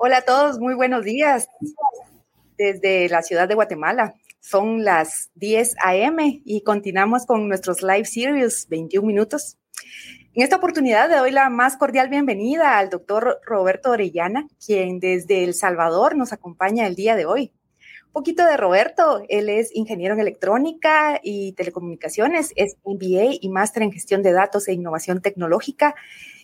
Hola a todos, muy buenos días desde la ciudad de Guatemala. Son las 10 a.m. y continuamos con nuestros live series 21 minutos. En esta oportunidad le doy la más cordial bienvenida al doctor Roberto Orellana, quien desde El Salvador nos acompaña el día de hoy. Un poquito de Roberto, él es ingeniero en electrónica y telecomunicaciones, es MBA y máster en gestión de datos e innovación tecnológica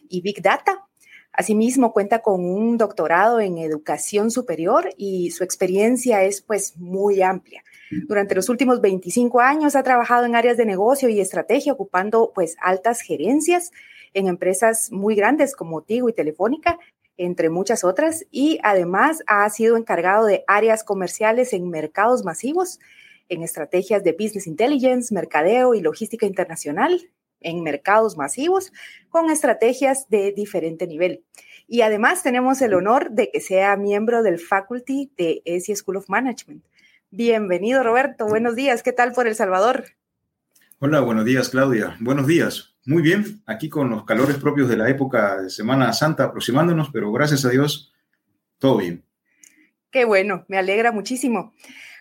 y Big Data. Asimismo, cuenta con un doctorado en educación superior y su experiencia es pues muy amplia. Durante los últimos 25 años ha trabajado en áreas de negocio y estrategia, ocupando pues altas gerencias en empresas muy grandes como Tigo y Telefónica, entre muchas otras, y además ha sido encargado de áreas comerciales en mercados masivos, en estrategias de business intelligence, mercadeo y logística internacional, en mercados masivos con estrategias de diferente nivel. Y además tenemos el honor de que sea miembro del faculty de ESI School of Management. Bienvenido, Roberto. Buenos días. ¿Qué tal por El Salvador? Hola, buenos días, Claudia. Buenos días. Muy bien, aquí con los calores propios de la época de Semana Santa aproximándonos, pero gracias a Dios, todo bien. Qué bueno, me alegra muchísimo.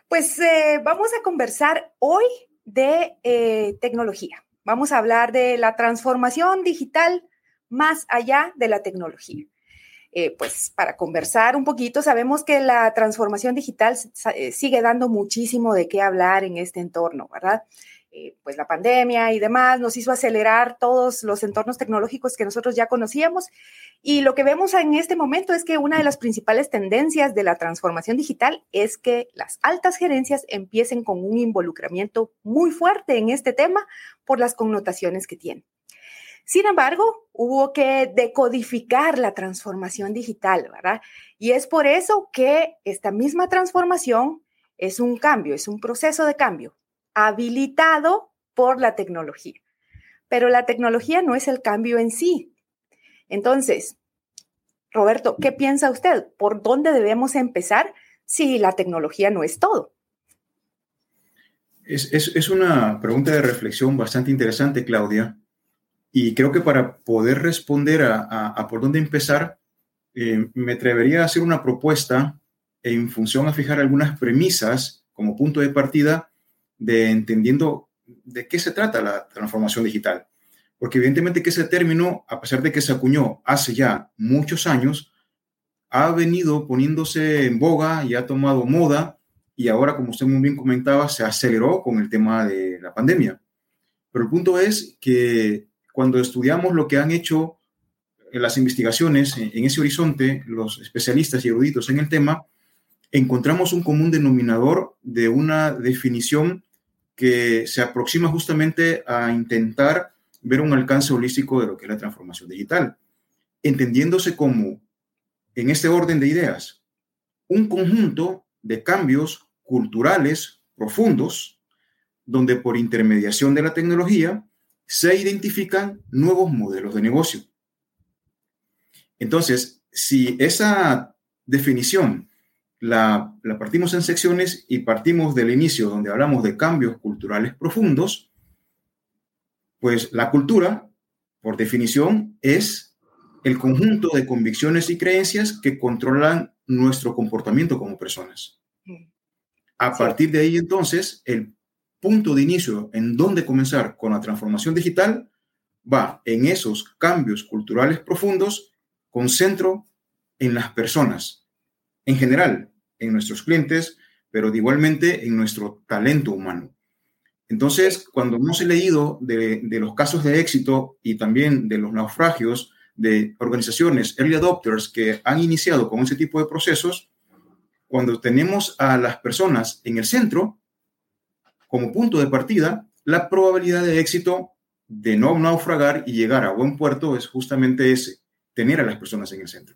Pues eh, vamos a conversar hoy de eh, tecnología. Vamos a hablar de la transformación digital más allá de la tecnología. Eh, pues para conversar un poquito, sabemos que la transformación digital eh, sigue dando muchísimo de qué hablar en este entorno, ¿verdad? Eh, pues la pandemia y demás nos hizo acelerar todos los entornos tecnológicos que nosotros ya conocíamos. Y lo que vemos en este momento es que una de las principales tendencias de la transformación digital es que las altas gerencias empiecen con un involucramiento muy fuerte en este tema por las connotaciones que tiene. Sin embargo, hubo que decodificar la transformación digital, ¿verdad? Y es por eso que esta misma transformación es un cambio, es un proceso de cambio habilitado por la tecnología. Pero la tecnología no es el cambio en sí. Entonces, Roberto, ¿qué piensa usted? ¿Por dónde debemos empezar si la tecnología no es todo? Es, una pregunta de reflexión bastante interesante, Claudia. Y creo que para poder responder a, por dónde empezar, eh, me atrevería a hacer una propuesta en función a fijar algunas premisas como punto de partida de entendiendo de qué se trata la transformación digital. Porque evidentemente que ese término, a pesar de que se acuñó hace ya muchos años, ha venido poniéndose en boga y ha tomado moda y ahora, como usted muy bien comentaba, se aceleró con el tema de la pandemia. Pero el punto es que cuando estudiamos lo que han hecho las investigaciones en ese horizonte, los especialistas y eruditos en el tema, encontramos un común denominador de una definición que se aproxima justamente a intentar ver un alcance holístico de lo que es la transformación digital, entendiéndose como, en este orden de ideas, un conjunto de cambios culturales profundos, donde por intermediación de la tecnología se identifican nuevos modelos de negocio. Entonces, si esa definición la, partimos en secciones y partimos del inicio donde hablamos de cambios culturales profundos, pues la cultura, por definición, es el conjunto de convicciones y creencias que controlan nuestro comportamiento como personas. A partir de ahí, entonces, el punto de inicio en donde comenzar con la transformación digital va en esos cambios culturales profundos con centro en las personas en general, en nuestros clientes, pero igualmente en nuestro talento humano. Entonces, cuando hemos leído de, los casos de éxito y también de los naufragios de organizaciones early adopters que han iniciado con ese tipo de procesos, cuando tenemos a las personas en el centro como punto de partida, la probabilidad de éxito de no naufragar y llegar a buen puerto es justamente ese, tener a las personas en el centro.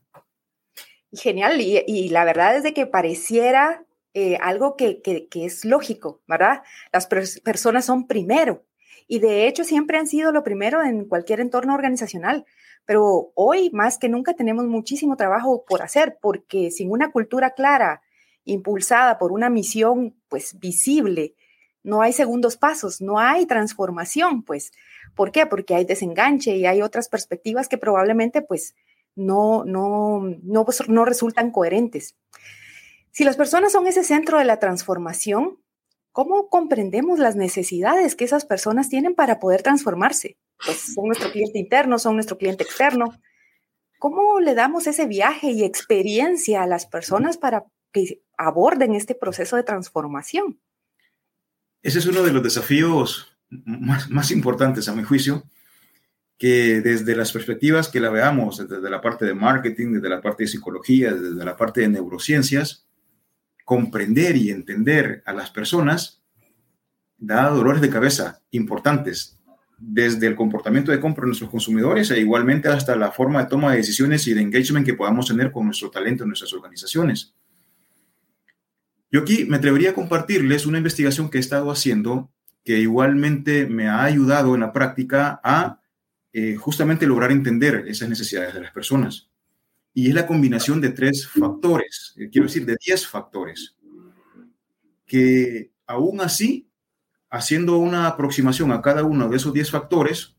Genial, y, la verdad es de que pareciera eh, algo que, es lógico, ¿verdad? Las personas son primero y de hecho siempre han sido lo primero en cualquier entorno organizacional, pero hoy más que nunca tenemos muchísimo trabajo por hacer porque sin una cultura clara, impulsada por una misión pues visible, no hay segundos pasos, no hay transformación, pues. ¿Por qué? Porque hay desenganche y hay otras perspectivas que probablemente pues no, no, no, pues, no resultan coherentes. Si las personas son ese centro de la transformación, ¿cómo comprendemos las necesidades que esas personas tienen para poder transformarse? Pues son nuestro cliente interno, son nuestro cliente externo. ¿Cómo le damos ese viaje y experiencia a las personas para que aborden este proceso de transformación? Ese es uno de los desafíos más, más importantes, a mi juicio, que desde las perspectivas que la veamos, desde la parte de marketing, desde la parte de psicología, desde la parte de neurociencias, comprender y entender a las personas da dolores de cabeza importantes, desde el comportamiento de compra de nuestros consumidores e igualmente hasta la forma de toma de decisiones y de engagement que podamos tener con nuestro talento en nuestras organizaciones. Yo aquí me atrevería a compartirles una investigación que he estado haciendo que igualmente me ha ayudado en la práctica a eh, justamente lograr entender esas necesidades de las personas. Y es la combinación de tres factores, eh, quiero decir, de diez factores, que aún así, haciendo una aproximación a cada uno de esos diez factores,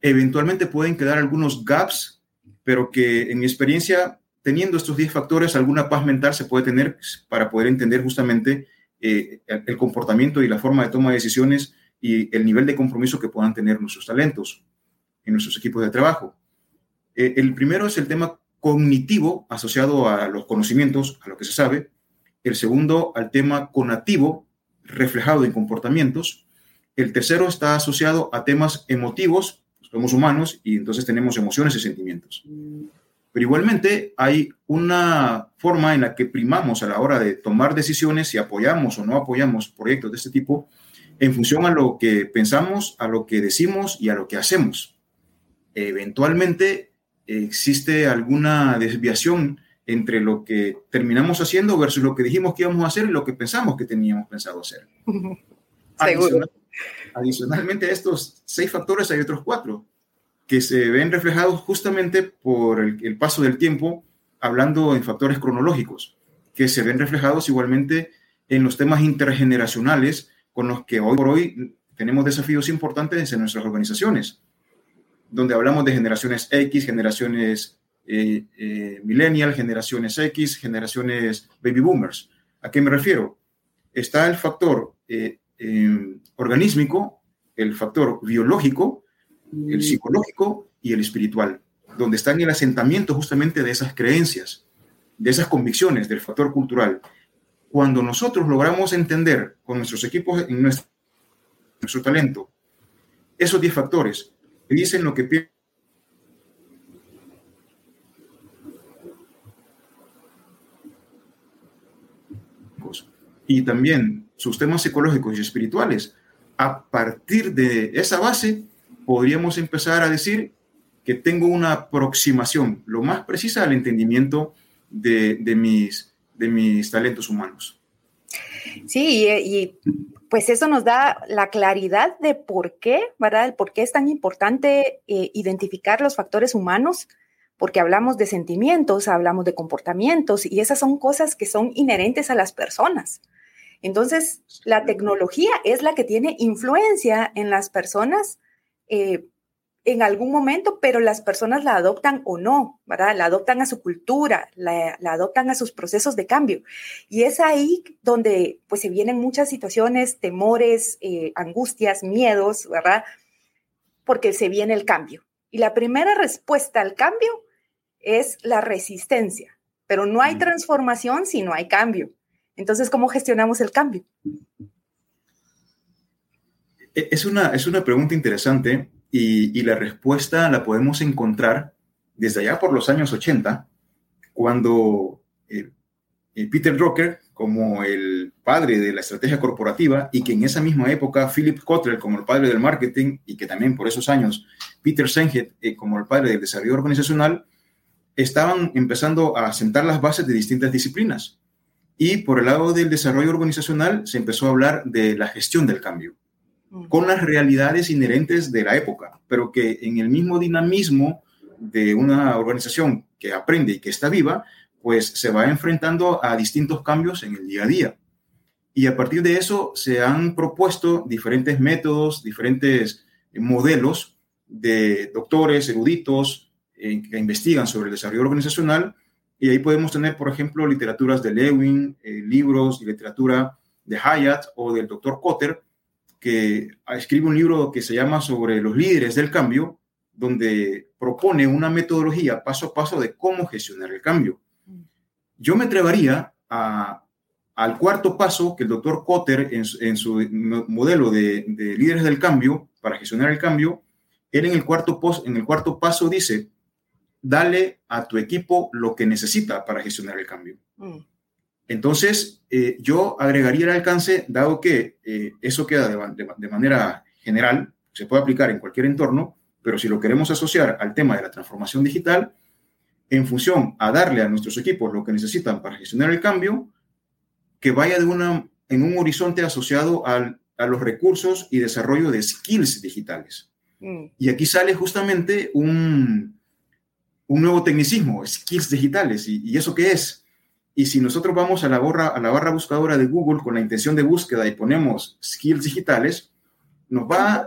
eventualmente pueden quedar algunos gaps, pero que en mi experiencia, teniendo estos diez factores, alguna paz mental se puede tener para poder entender justamente eh, el comportamiento y la forma de toma de decisiones y el nivel de compromiso que puedan tener nuestros talentos en nuestros equipos de trabajo. Eh, el primero es el tema cognitivo asociado a los conocimientos, a lo que se sabe. El segundo al tema conativo reflejado en comportamientos. El tercero está asociado a temas emotivos, somos humanos y entonces tenemos emociones y sentimientos. Pero igualmente hay una forma en la que primamos a la hora de tomar decisiones si apoyamos o no apoyamos proyectos de este tipo en función a lo que pensamos, a lo que decimos y a lo que hacemos eventualmente existe alguna desviación entre lo que terminamos haciendo versus lo que dijimos que íbamos a hacer y lo que pensamos que teníamos pensado hacer. adicionalmente a estos seis factores hay otros cuatro que se ven reflejados justamente por el, paso del tiempo, hablando en factores cronológicos, que se ven reflejados igualmente en los temas intergeneracionales con los que hoy por hoy tenemos desafíos importantes en nuestras organizaciones donde hablamos de generaciones X, generaciones eh, eh, millennial, generaciones X, generaciones baby boomers. ¿A qué me refiero? Está el factor eh, em, organísmico, el factor biológico, el psicológico y el espiritual, donde está en el asentamiento justamente de esas creencias, de esas convicciones, del factor cultural. Cuando nosotros logramos entender con nuestros equipos, en nuestro, nuestro talento, esos 10 factores, dicen lo que piensan. Y también sus temas psicológicos y espirituales. A partir de esa base, podríamos empezar a decir que tengo una aproximación lo más precisa al entendimiento de, mis, de mis talentos humanos. Sí, y, pues eso nos da la claridad de por qué, ¿verdad? El por qué es tan importante eh, identificar los factores humanos, porque hablamos de sentimientos, hablamos de comportamientos y esas son cosas que son inherentes a las personas. Entonces, la tecnología es la que tiene influencia en las personas eh, en algún momento, pero las personas la adoptan o no, ¿verdad? La adoptan a su cultura, la, adoptan a sus procesos de cambio. Y es ahí donde pues se vienen muchas situaciones, temores, eh, angustias, miedos, ¿verdad? Porque se viene el cambio. Y la primera respuesta al cambio es la resistencia, pero no hay mm. transformación si no hay cambio. Entonces, ¿cómo gestionamos el cambio? E, es una, es una pregunta interesante y, la respuesta la podemos encontrar desde allá por los años 80, cuando eh, eh, Peter Drucker, como el padre de la estrategia corporativa, y que en esa misma época Philip Kotler, como el padre del marketing, y que también por esos años Peter Senge, eh, como el padre del desarrollo organizacional, estaban empezando a sentar las bases de distintas disciplinas. Y por el lado del desarrollo organizacional se empezó a hablar de la gestión del cambio con las realidades inherentes de la época, pero que en el mismo dinamismo de una organización que aprende y que está viva, pues se va enfrentando a distintos cambios en el día a día. Y a partir de eso se han propuesto diferentes métodos, diferentes modelos de doctores, eruditos, eh, que investigan sobre el desarrollo organizacional y ahí podemos tener, por ejemplo, literaturas de Lewin, eh, libros y literatura de Hyatt o del doctor Cotter, que escribe un libro que se llama sobre los líderes del cambio, donde propone una metodología paso a paso de cómo gestionar el cambio. Yo me atrevería al cuarto paso que el doctor Cotter en, su modelo de, líderes del cambio, para gestionar el cambio, él en el cuarto, en el cuarto paso dice, dale a tu equipo lo que necesita para gestionar el cambio. Mm. Entonces, eh, yo agregaría el alcance, dado que eh, eso queda de, manera general, se puede aplicar en cualquier entorno, pero si lo queremos asociar al tema de la transformación digital, en función a darle a nuestros equipos lo que necesitan para gestionar el cambio, que vaya de una, en un horizonte asociado al, a los recursos y desarrollo de skills digitales. Mm. Y aquí sale justamente un, un nuevo tecnicismo, skills digitales. ¿Y, eso qué es? Y si nosotros vamos a la, barra, a la barra buscadora de Google con la intención de búsqueda y ponemos skills digitales, nos va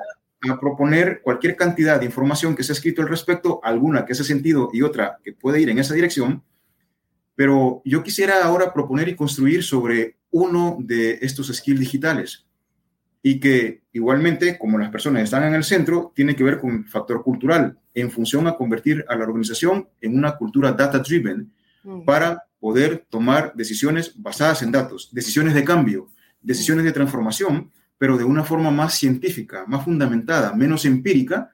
a proponer cualquier cantidad de información que se ha escrito al respecto, alguna que hace sentido y otra que puede ir en esa dirección. Pero yo quisiera ahora proponer y construir sobre uno de estos skills digitales y que igualmente, como las personas están en el centro, tiene que ver con el factor cultural en función a convertir a la organización en una cultura data-driven mm. para poder tomar decisiones basadas en datos, decisiones de cambio, decisiones de transformación, pero de una forma más científica, más fundamentada, menos empírica,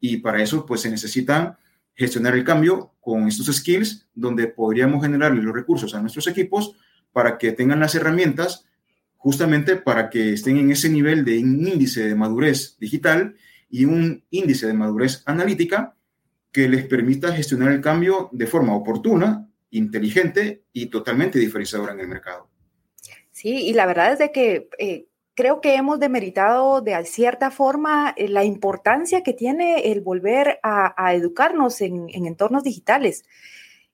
y para eso pues se necesita gestionar el cambio con estos skills donde podríamos generarle los recursos a nuestros equipos para que tengan las herramientas justamente para que estén en ese nivel de índice de madurez digital y un índice de madurez analítica que les permita gestionar el cambio de forma oportuna, inteligente y totalmente diferenciadora en el mercado. Sí, y la verdad es de que eh, creo que hemos demeritado de cierta forma eh, la importancia que tiene el volver a, educarnos en, entornos digitales.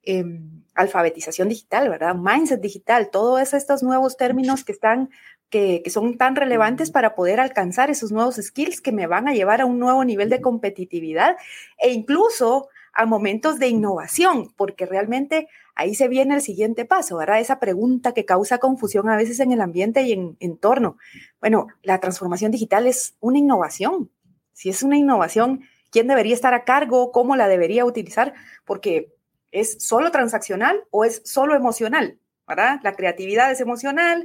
Em, alfabetización digital, ¿verdad? Mindset digital, todos estos nuevos términos que están, que, son tan relevantes para poder alcanzar esos nuevos skills que me van a llevar a un nuevo nivel de competitividad e incluso a momentos de innovación, porque realmente ahí se viene el siguiente paso, ¿verdad? Esa pregunta que causa confusión a veces en el ambiente y en entorno. Bueno, la transformación digital es una innovación. Si es una innovación, ¿quién debería estar a cargo? ¿Cómo la debería utilizar? Porque ¿Es solo transaccional o es solo emocional? ¿verdad? La creatividad es emocional,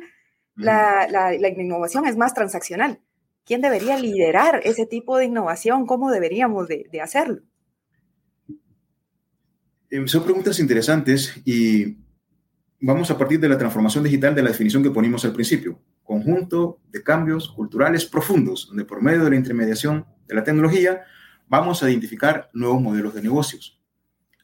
la, innovación es más transaccional. ¿Quién debería liderar ese tipo de innovación? ¿Cómo deberíamos de, hacerlo? Eh, son preguntas interesantes y vamos a partir de la transformación digital de la definición que ponimos al principio. Conjunto de cambios culturales profundos, donde por medio de la intermediación de la tecnología vamos a identificar nuevos modelos de negocios.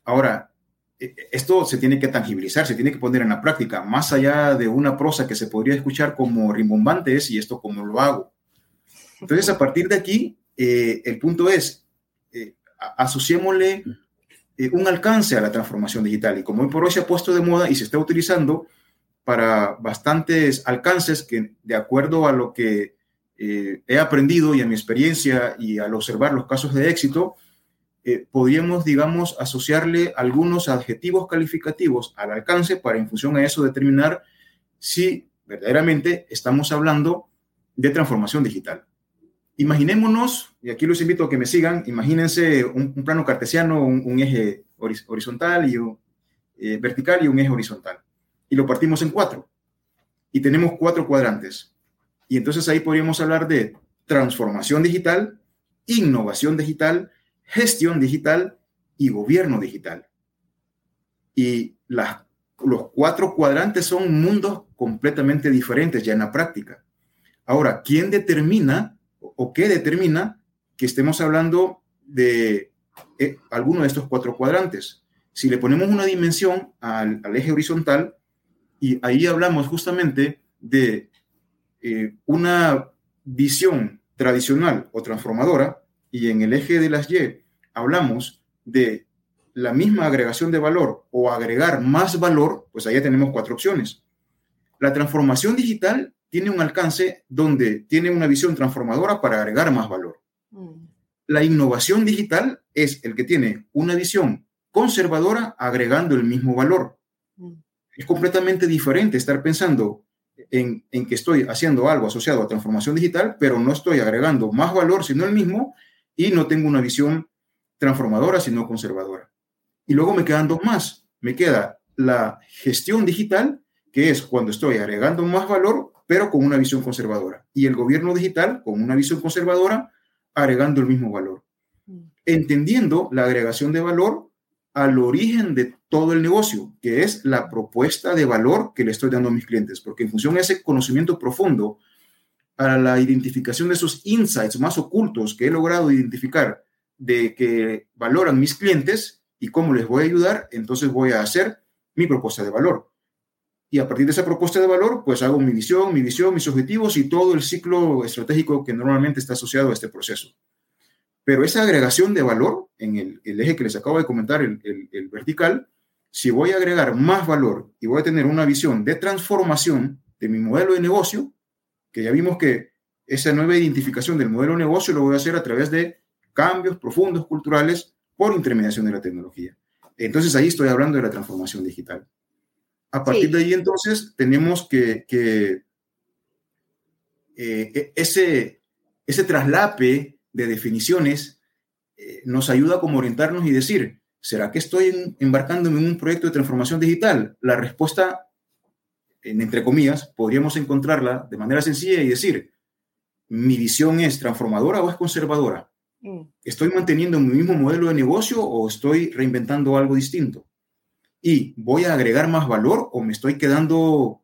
Ahora, e, esto se tiene que tangibilizar, se tiene que poner en la práctica, más allá de una prosa que se podría escuchar como rimbombante y esto como lo hago. Entonces, a partir de aquí, eh, el punto es, eh, asociémosle eh, un alcance a la transformación digital. Y como hoy por hoy se ha puesto de moda y se está utilizando para bastantes alcances que, de acuerdo a lo que he aprendido y a mi experiencia y al observar los casos de éxito, eh, podríamos, digamos, asociarle algunos adjetivos calificativos al alcance para en función a eso determinar si verdaderamente estamos hablando de transformación digital. Imaginémonos, y aquí los invito a que me sigan, imagínense un, plano cartesiano, un, eje horizontal y un, eh, vertical y un eje horizontal. Y lo partimos en cuatro. Y tenemos cuatro cuadrantes. Y entonces ahí podríamos hablar de transformación digital, innovación digital, gestión digital y gobierno digital. Y los cuatro cuadrantes son mundos completamente diferentes ya en la práctica. Ahora, ¿quién determina o qué determina que estemos hablando de eh, alguno de estos cuatro cuadrantes? Si le ponemos una dimensión al, eje horizontal y ahí hablamos justamente de eh, una visión tradicional o transformadora, y en el eje de las Y hablamos de la misma agregación de valor o agregar más valor, pues allá tenemos cuatro opciones. La transformación digital tiene un alcance donde tiene una visión transformadora para agregar más valor. Mm. La innovación digital es el que tiene una visión conservadora agregando el mismo valor. Mm. Es completamente diferente estar pensando en, en, que estoy haciendo algo asociado a transformación digital, pero no estoy agregando más valor, sino el mismo, y no tengo una visión transformadora, sino conservadora. Y luego me quedan dos más. Me queda la gestión digital, que es cuando estoy agregando más valor, pero con una visión conservadora. Y el gobierno digital, con una visión conservadora, agregando el mismo valor. Mm. Entendiendo la agregación de valor al origen de todo el negocio, que es la propuesta de valor que le estoy dando a mis clientes, porque en función de ese conocimiento profundo, para la identificación de esos insights más ocultos que he logrado identificar de que valoran mis clientes y cómo les voy a ayudar, entonces voy a hacer mi propuesta de valor. Y a partir de esa propuesta de valor, pues hago mi visión, mi visión, mis objetivos y todo el ciclo estratégico que normalmente está asociado a este proceso. Pero esa agregación de valor en el, eje que les acabo de comentar, el, el, vertical, si voy a agregar más valor y voy a tener una visión de transformación de mi modelo de negocio, que ya vimos que esa nueva identificación del modelo de negocio lo voy a hacer a través de cambios profundos culturales por intermediación de la tecnología. Entonces ahí estoy hablando de la transformación digital. A partir de ahí entonces tenemos que, que eh, e, ese, ese traslape de definiciones eh, nos ayuda como orientarnos y decir, ¿será que estoy embarcándome en un proyecto de transformación digital? La respuesta, en, entre comillas, podríamos encontrarla de manera sencilla y decir, ¿mi visión es transformadora o es conservadora? Mm. ¿Estoy manteniendo mi mismo modelo de negocio o estoy reinventando algo distinto? ¿Y voy a agregar más valor o me estoy quedando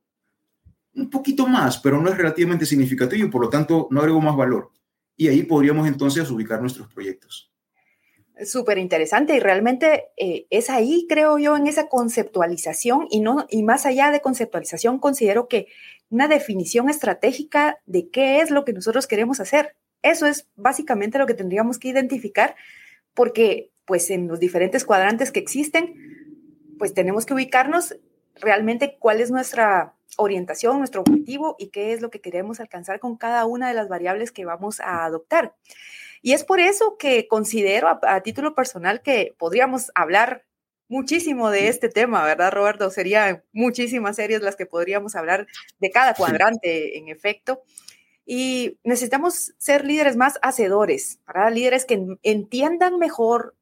un poquito más, pero no es relativamente significativo y por lo tanto no agrego más valor? y ahí podríamos entonces ubicar nuestros proyectos. Súper interesante y realmente eh, es ahí, creo yo, en esa conceptualización y, no, y más allá de conceptualización, considero que una definición estratégica de qué es lo que nosotros queremos hacer. Eso es básicamente lo que tendríamos que identificar porque pues en los diferentes cuadrantes que existen, pues tenemos que ubicarnos realmente cuál es nuestra orientación, nuestro objetivo y qué es lo que queremos alcanzar con cada una de las variables que vamos a adoptar. Y es por eso que considero a, título personal que podríamos hablar muchísimo de este tema, ¿verdad, Roberto? Serían muchísimas series las que podríamos hablar de cada cuadrante, en efecto. Y necesitamos ser líderes más hacedores, para líderes que entiendan mejor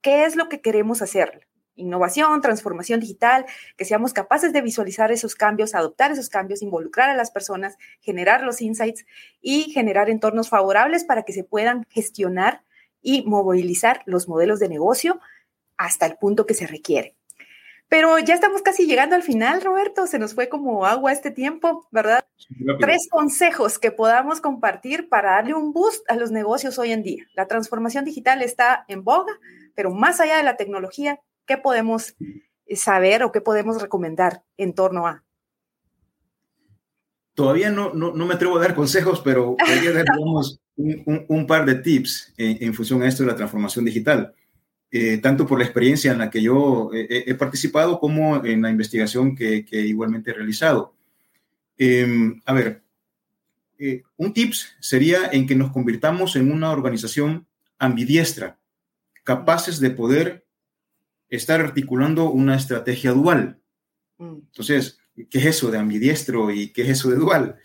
qué es lo que queremos hacer, innovación, transformación digital, que seamos capaces de visualizar esos cambios, adoptar esos cambios, involucrar a las personas, generar los insights y generar entornos favorables para que se puedan gestionar y movilizar los modelos de negocio hasta el punto que se requiere. Pero ya estamos casi llegando al final, Roberto. Se nos fue como agua este tiempo, ¿verdad? Tres consejos que podamos compartir para darle un boost a los negocios hoy en día. La transformación digital está en boga, pero más allá de la tecnología, ¿Qué podemos saber o qué podemos recomendar en torno a? Todavía no, no, me atrevo a dar consejos, pero podría dar un, par de tips en, función a esto de la transformación digital. Eh, tanto por la experiencia en la que yo he participado como en la investigación que, igualmente he realizado. Em, a ver, eh, un tips sería en que nos convirtamos en una organización ambidiestra, capaces de poder estar articulando una estrategia dual. Mm. Entonces, ¿qué es eso de ambidiestro y qué es eso de dual?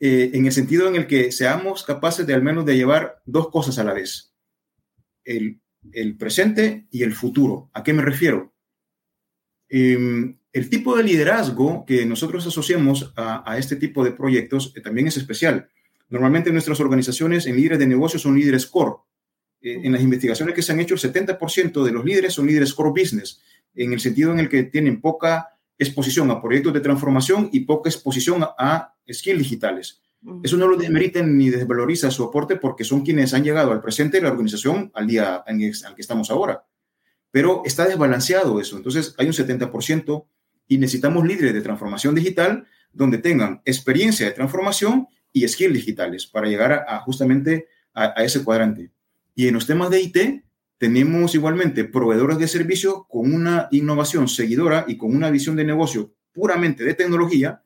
Eh, en el sentido en el que seamos capaces de al menos de llevar dos cosas a la vez, el, presente y el futuro. ¿A qué me refiero? Em, el tipo de liderazgo que nosotros asociamos a, este tipo de proyectos eh, también es especial. Normalmente nuestras organizaciones en líderes de negocios son líderes core, eh, en las investigaciones que se han hecho, el 70% de los líderes son líderes core business, en el sentido en el que tienen poca exposición a proyectos de transformación y poca exposición a, skills digitales. Eso no lo desmeriten ni desvaloriza su aporte porque son quienes han llegado al presente de la organización al día en el, al que estamos ahora. Pero está desbalanceado eso. Entonces hay un 70% y necesitamos líderes de transformación digital donde tengan experiencia de transformación y skills digitales para llegar a, justamente a, ese cuadrante. Y en los temas de IT tenemos igualmente proveedores de servicio con una innovación seguidora y con una visión de negocio puramente de tecnología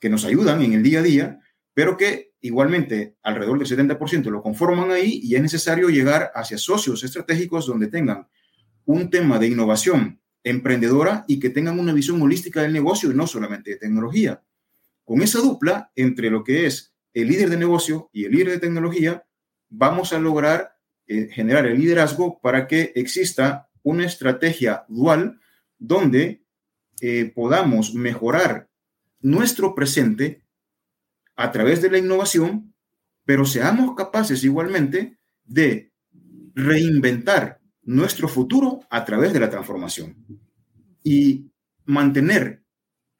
que nos ayudan en el día a día, pero que igualmente alrededor del 70% lo conforman ahí y es necesario llegar hacia socios estratégicos donde tengan un tema de innovación emprendedora y que tengan una visión holística del negocio y no solamente de tecnología. Con esa dupla entre lo que es el líder de negocio y el líder de tecnología, vamos a lograr generar el liderazgo para que exista una estrategia dual donde eh, podamos mejorar nuestro presente a través de la innovación, pero seamos capaces igualmente de reinventar nuestro futuro a través de la transformación y mantener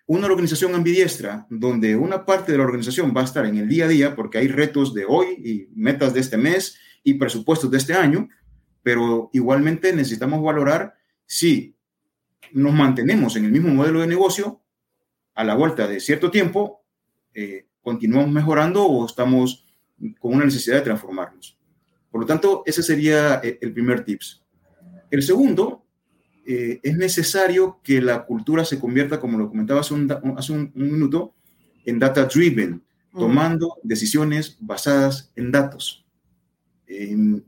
una organización ambidiestra donde una parte de la organización va a estar en el día a día porque hay retos de hoy y metas de este mes y presupuestos de este año, pero igualmente necesitamos valorar si nos mantenemos en el mismo modelo de negocio a la vuelta de cierto tiempo, eh, continuamos mejorando o estamos con una necesidad de transformarnos. Por lo tanto, ese sería eh, el primer tips. El segundo, eh, es necesario que la cultura se convierta, como lo comentaba hace un, hace un, minuto, en data driven, tomando decisiones basadas en datos.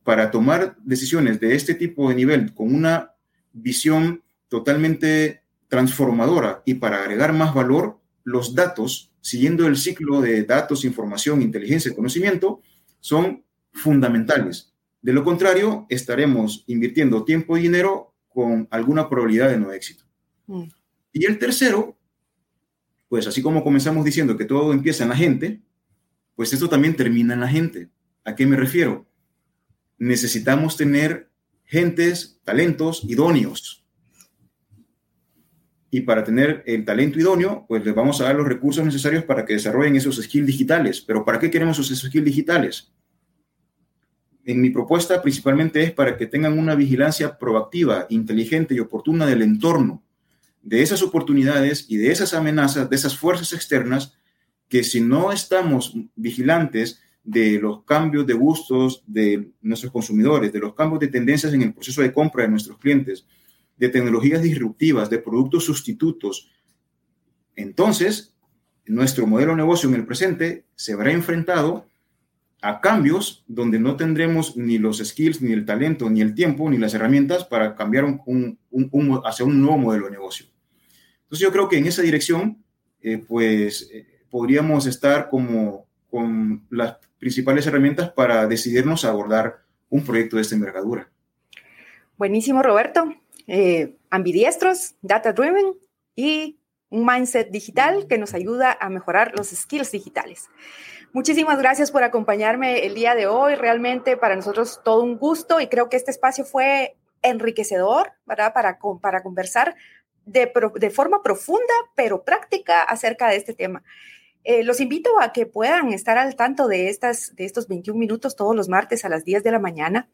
Para tomar decisiones de este tipo de nivel con una visión totalmente transformadora y para agregar más valor, los datos, siguiendo el ciclo de datos, información, inteligencia y conocimiento, son fundamentales. De lo contrario, estaremos invirtiendo tiempo y dinero con alguna probabilidad de no éxito. Mm. Y el tercero, pues así como comenzamos diciendo que todo empieza en la gente, pues esto también termina en la gente. ¿A qué me refiero? Necesitamos tener gentes, talentos idóneos. Y para tener el talento idóneo, pues les vamos a dar los recursos necesarios para que desarrollen esos skills digitales. Pero ¿para qué queremos esos skills digitales? en mi propuesta principalmente es para que tengan una vigilancia proactiva, inteligente y oportuna del entorno, de esas oportunidades y de esas amenazas, de esas fuerzas externas, que si no estamos vigilantes de los cambios de gustos de nuestros consumidores, de los cambios de tendencias en el proceso de compra de nuestros clientes, de tecnologías disruptivas, de productos sustitutos, entonces nuestro modelo de negocio en el presente se verá enfrentado a cambios donde no tendremos ni los skills, ni el talento, ni el tiempo, ni las herramientas para cambiar un, hacia un nuevo modelo de negocio. Entonces yo creo que en esa dirección, eh, pues eh, podríamos estar como con las principales herramientas para decidirnos a abordar un proyecto de esta envergadura. Buenísimo, Roberto. Eh, ambidiestros, data driven y un mindset digital que nos ayuda a mejorar los skills digitales. Muchísimas gracias por acompañarme el día de hoy. Realmente para nosotros todo un gusto y creo que este espacio fue enriquecedor, ¿verdad? Para, para conversar de, de forma profunda, pero práctica acerca de este tema. Eh, los invito a que puedan estar al tanto de, estas, de estos 21 minutos todos los martes a las 10 de la mañana